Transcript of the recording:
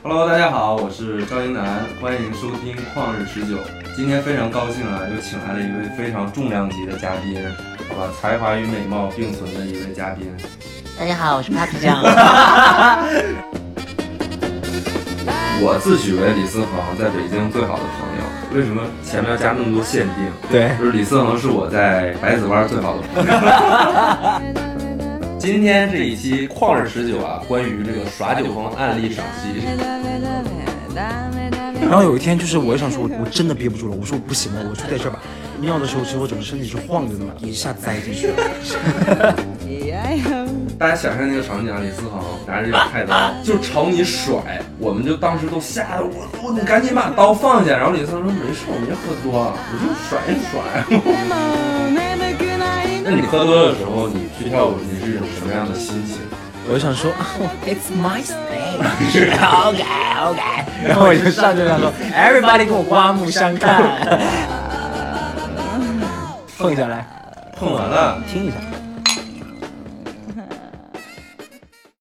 Hello，大家好，我是赵英男，欢迎收听《旷日持久》。今天非常高兴啊，又请来了一位非常重量级的嘉宾，好吧，才华与美貌并存的一位嘉宾。大家好，我是 Papi 酱。我自诩为李思恒在北京最好的朋友，为什么前面要加那么多限定？对，就是李思恒是我在百子湾最好的朋友。今天这一期旷日持久啊，关于这个耍酒疯案例赏析。然后有一天，就是我想说，我我真的憋不住了，我说我不行了，我就在这儿吧。尿的时候，其实我整个身体是晃着的嘛，一下栽进去了。大家想象那个场景啊，李思恒拿着一把菜刀就朝你甩，我们就当时都吓得我我你赶紧把刀放下。然后李思恒说没事，我没喝多，我就甩一甩。那你喝多的时候，你去跳舞，你是一种什么样的心情？我想说，It's my stage，OK OK，然后我就上去想说，Everybody 给我刮目相看，碰一下来，碰完了，听一下。